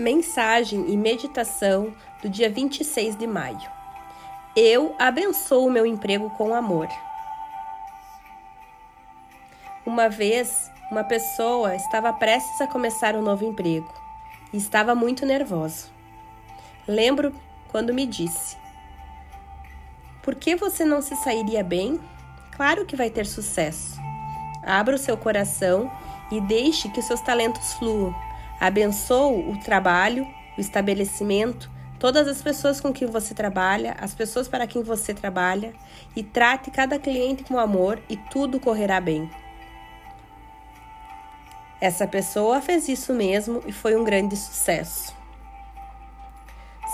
Mensagem e meditação do dia 26 de maio. Eu abençoo o meu emprego com amor. Uma vez, uma pessoa estava prestes a começar um novo emprego e estava muito nervoso. Lembro quando me disse: Por que você não se sairia bem? Claro que vai ter sucesso. Abra o seu coração e deixe que seus talentos fluam Abençoo o trabalho, o estabelecimento, todas as pessoas com quem você trabalha, as pessoas para quem você trabalha e trate cada cliente com amor e tudo correrá bem. Essa pessoa fez isso mesmo e foi um grande sucesso.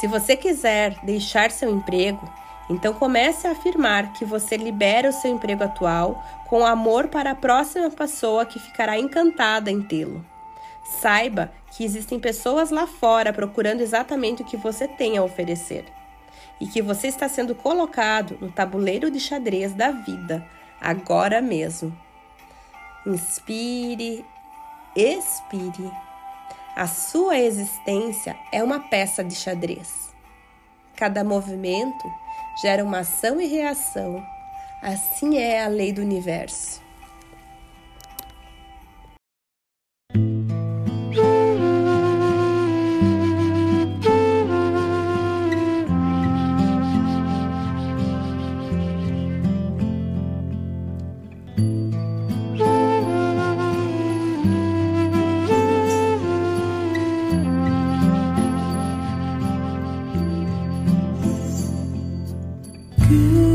Se você quiser deixar seu emprego, então comece a afirmar que você libera o seu emprego atual com amor para a próxima pessoa que ficará encantada em tê-lo. Saiba que existem pessoas lá fora procurando exatamente o que você tem a oferecer e que você está sendo colocado no tabuleiro de xadrez da vida agora mesmo. Inspire, expire. A sua existência é uma peça de xadrez. Cada movimento gera uma ação e reação. Assim é a lei do universo. You